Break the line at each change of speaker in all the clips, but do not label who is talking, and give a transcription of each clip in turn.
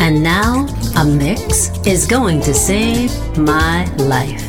And now, a mix is going to save my life.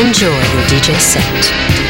Enjoy your DJ set.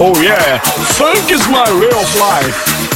Oh yeah, funk is my way of life.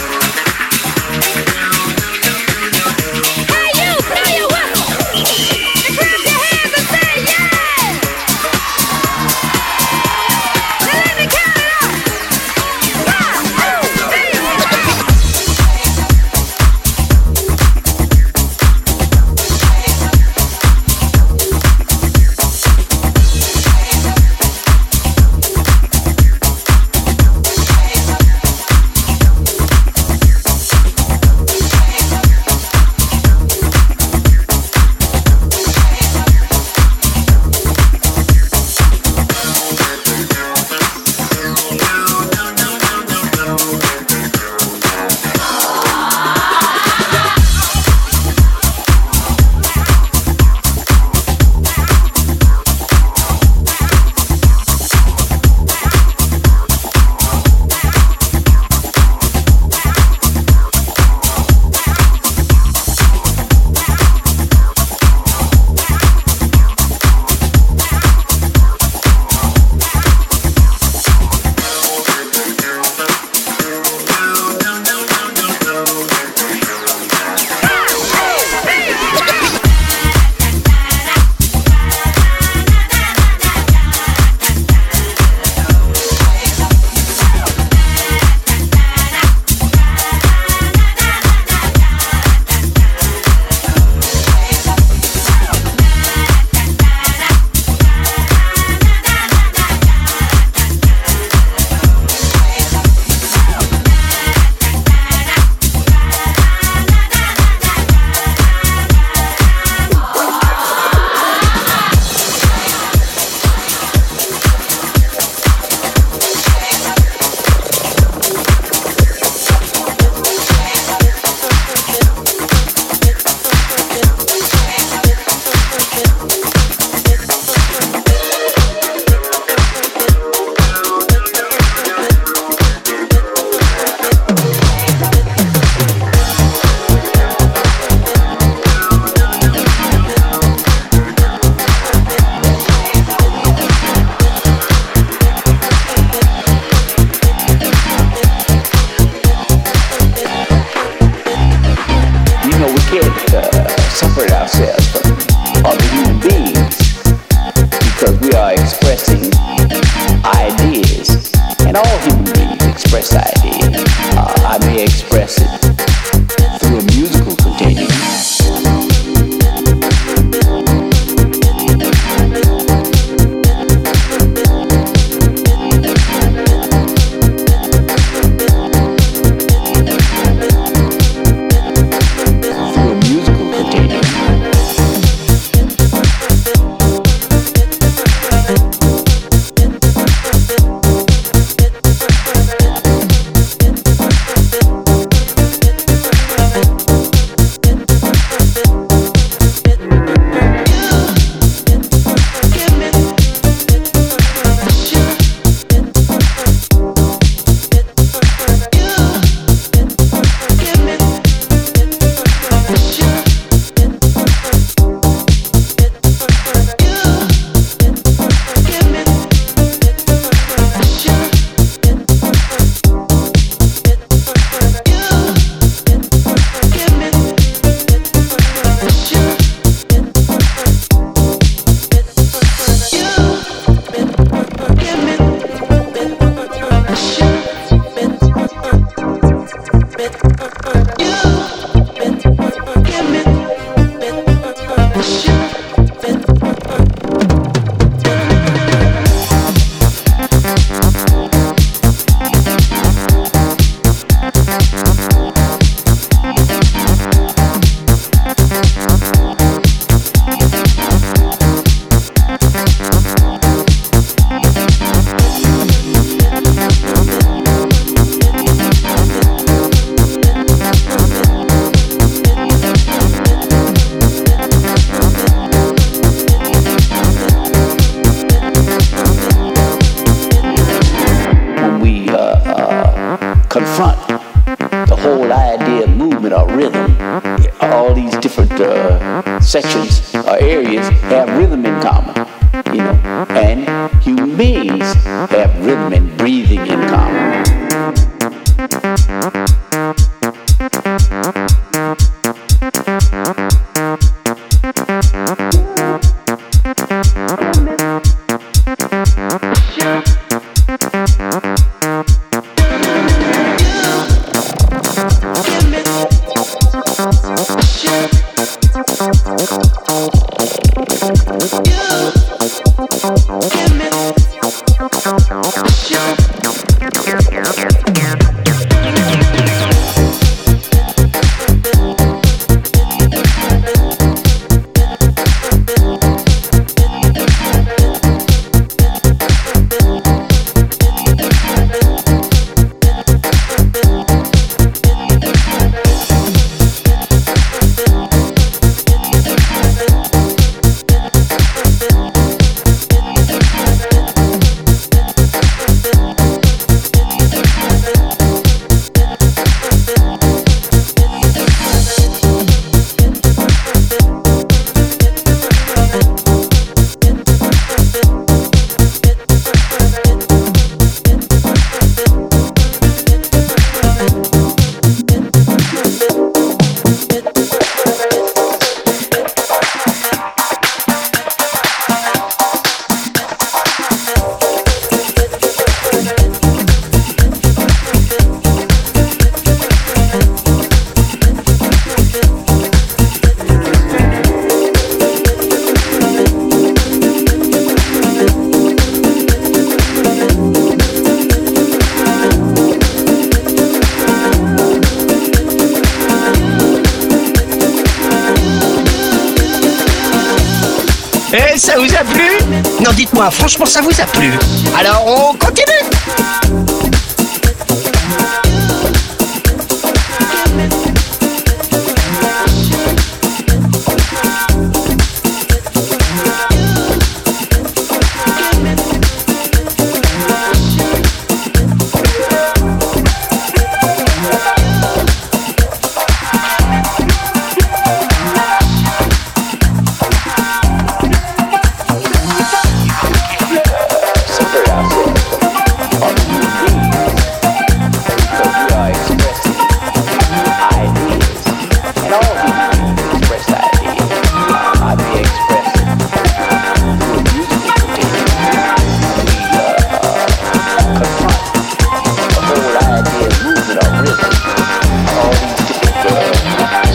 Ça vous a plu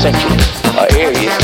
Our areas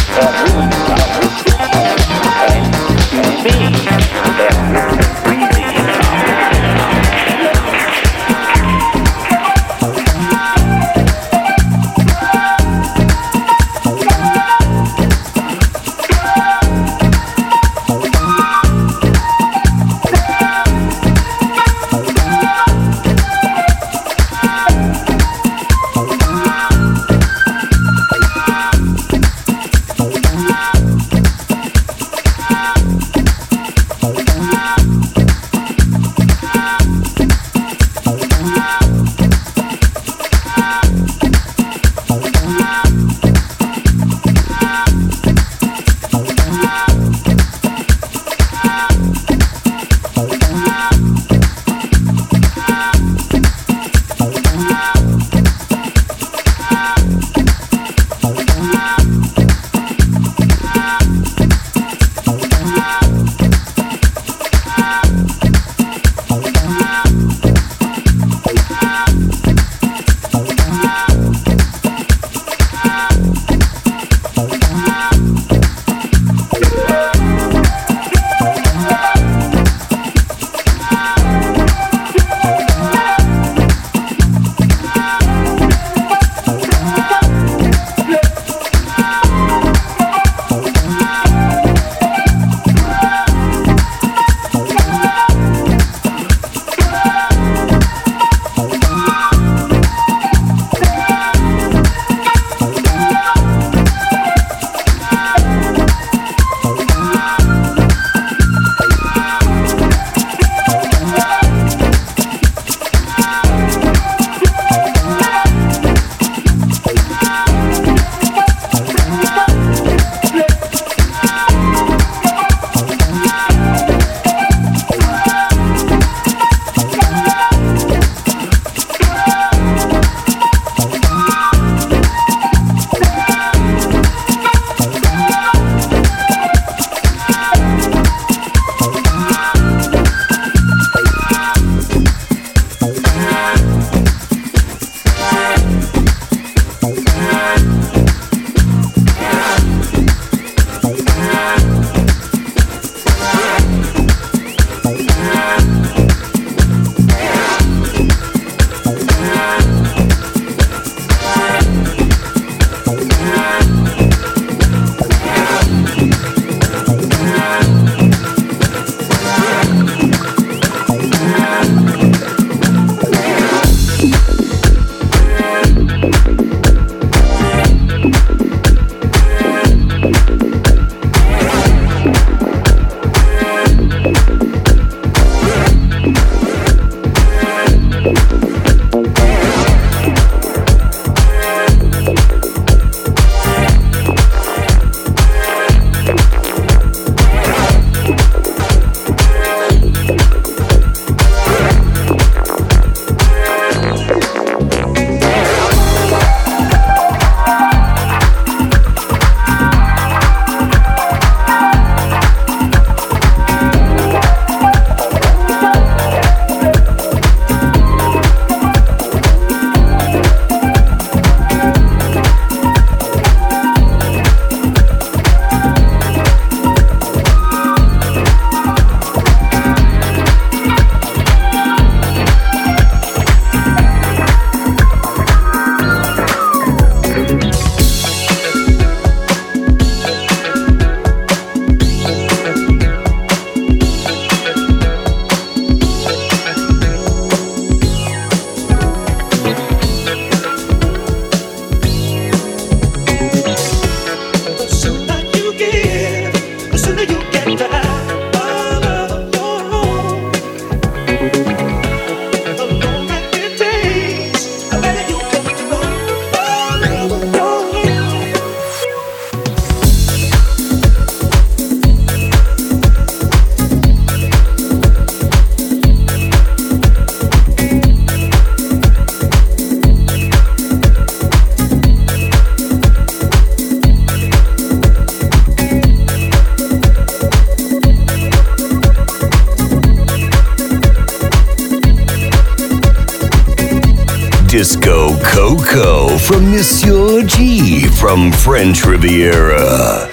from Monsieur G from French Riviera.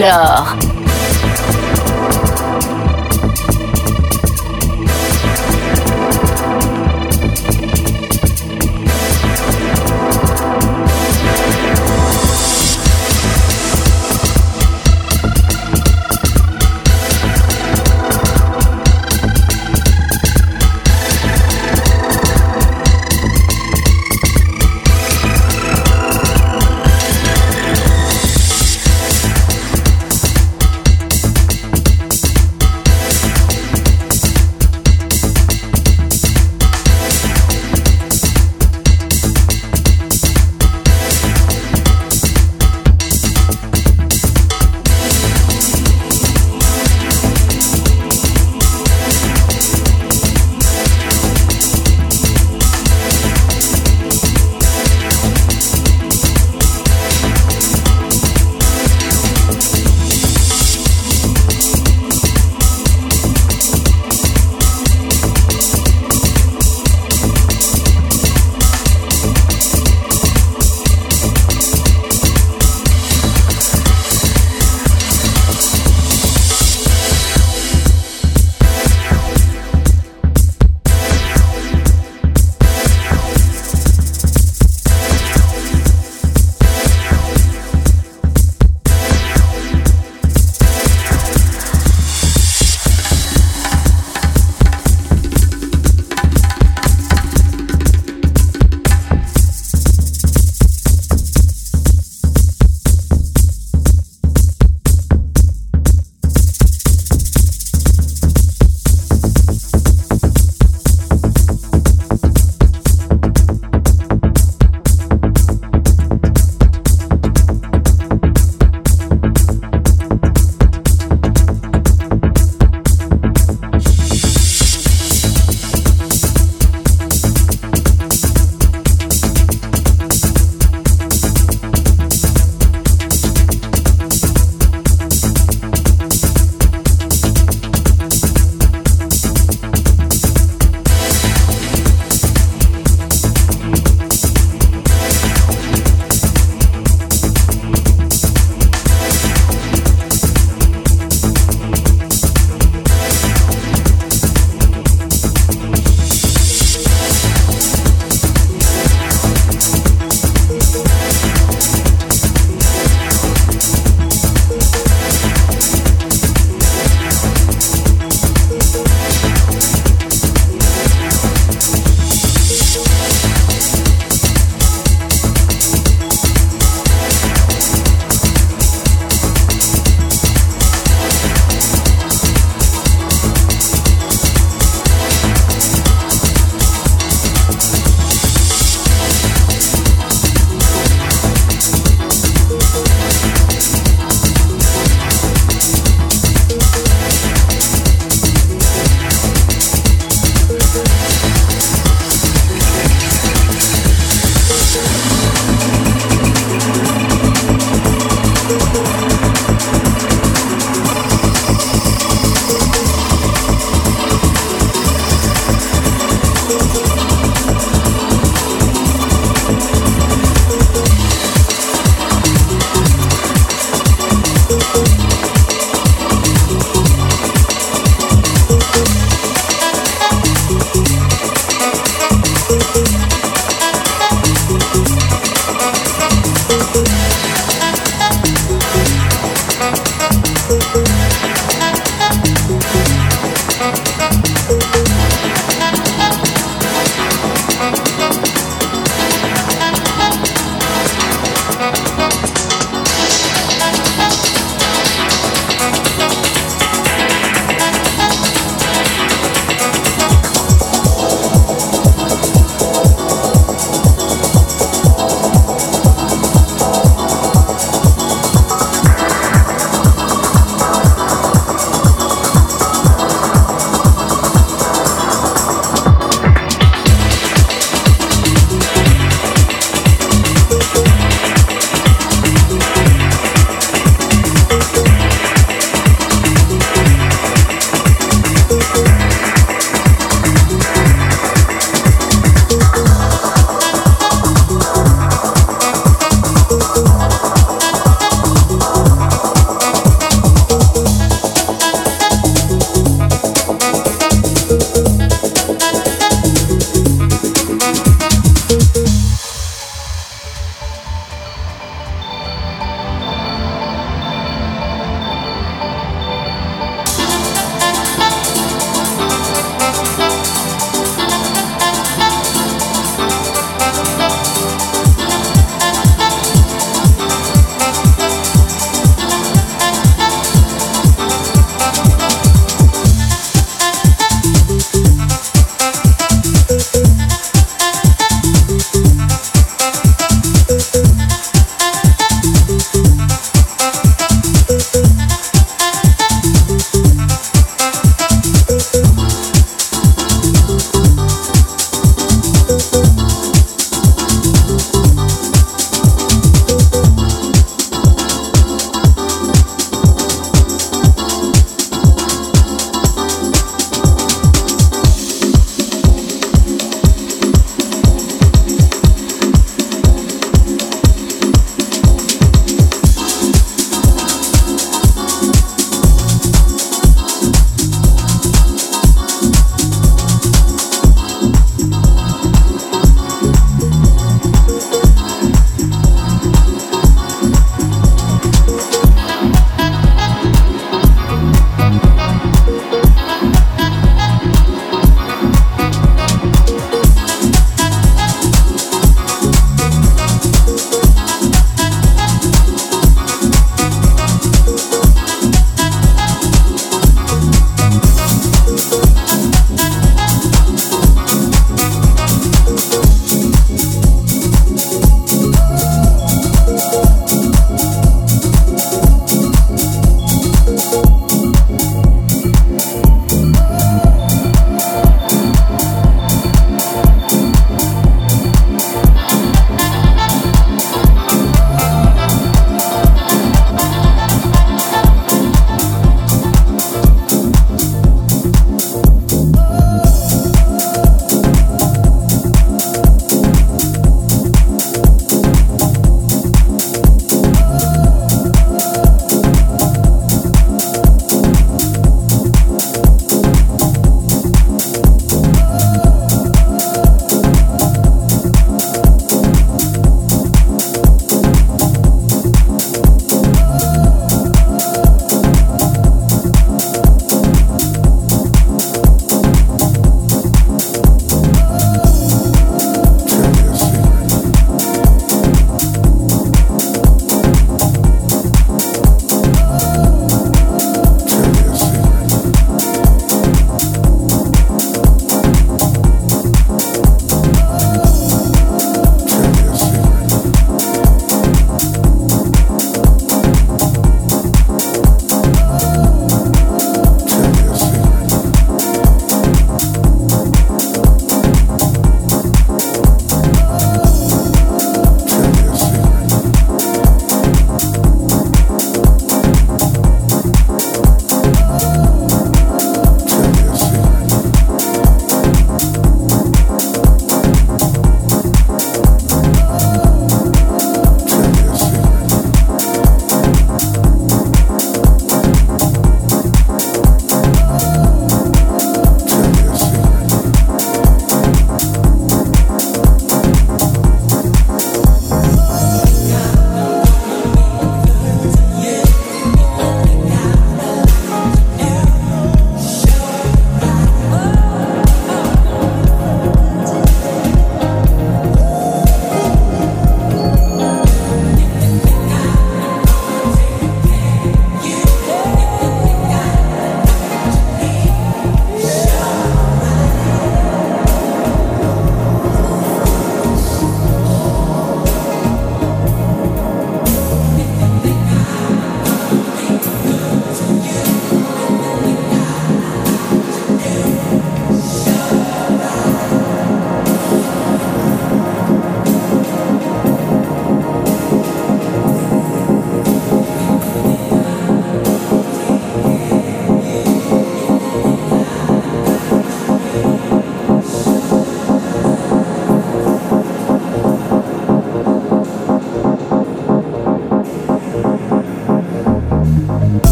Dance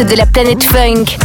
de la
planète funk.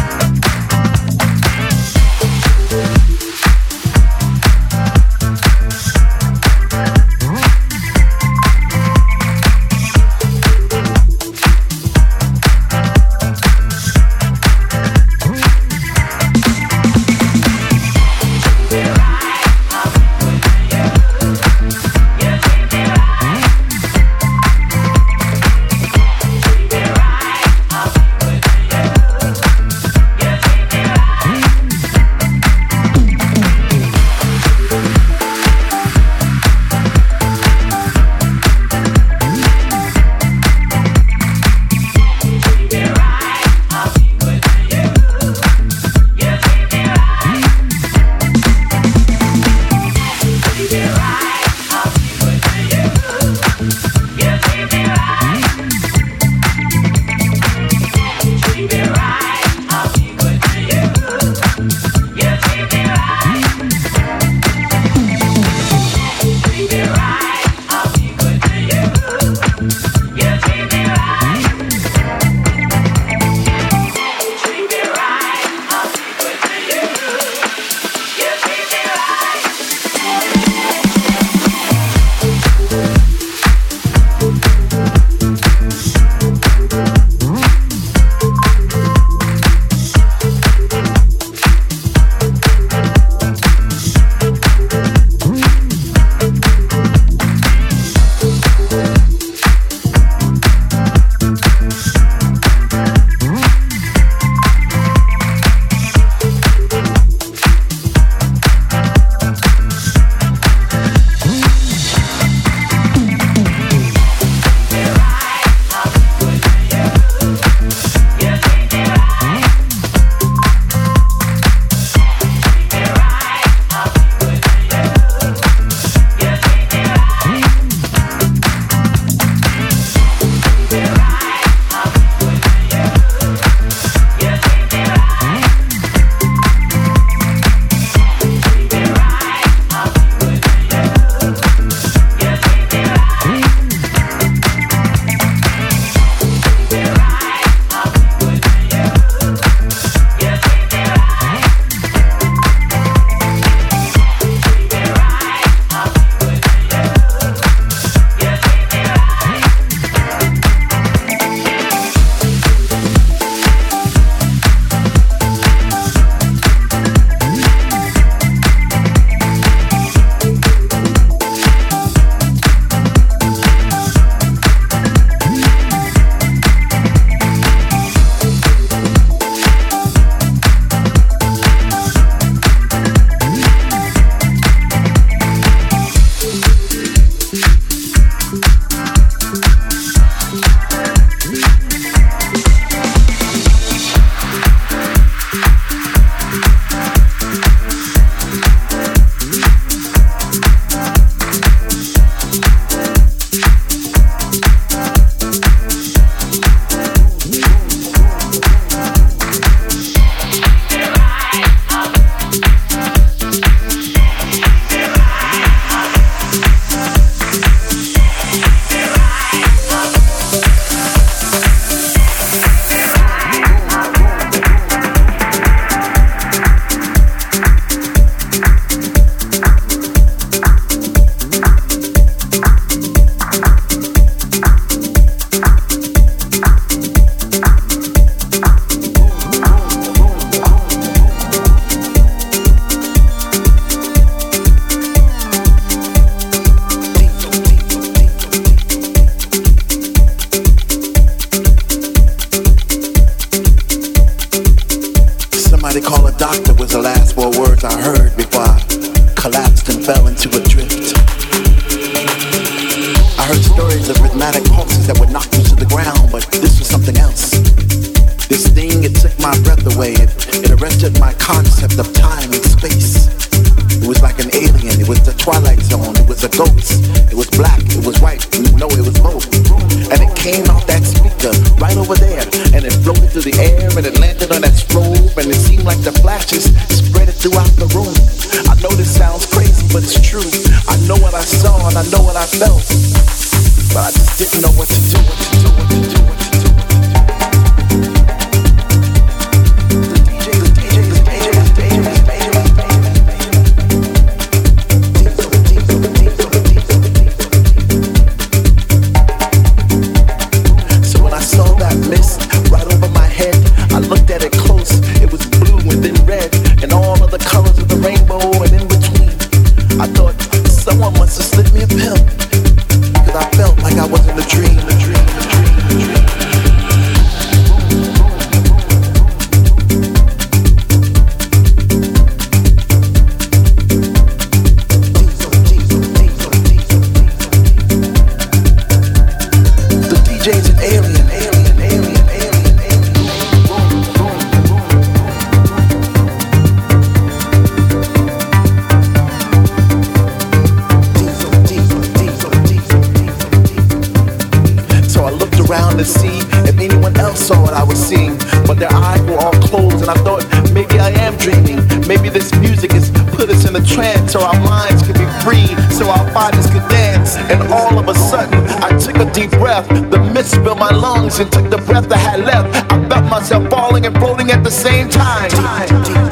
but their eyes were all closed. And I thought, maybe I am dreaming. Maybe this music has put us in a trance, so our minds can be free, so our bodies could dance. And all of a sudden, I took a deep breath. The mist filled my lungs and took the breath I had left. I felt myself falling and floating at the same time. time.